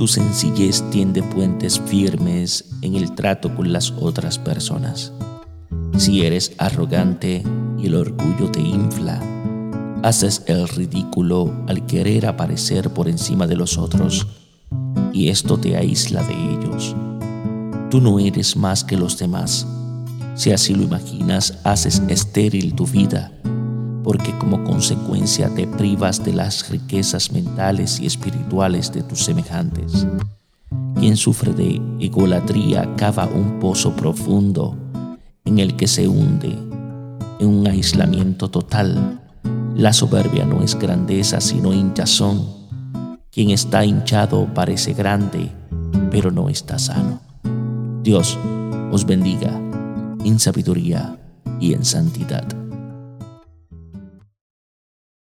Tu sencillez tiende puentes firmes en el trato con las otras personas. Si eres arrogante y el orgullo te infla, haces el ridículo al querer aparecer por encima de los otros y esto te aísla de ellos. Tú no eres más que los demás. Si así lo imaginas, haces estéril tu vida, porque como consecuencia te privas de las riquezas mentales y espirituales de tus semejantes. Quien sufre de egolatría cava un pozo profundo en el que se hunde en un aislamiento total. La soberbia no es grandeza, sino hinchazón. Quien está hinchado parece grande, pero no está sano. Dios os bendiga en sabiduría y en santidad.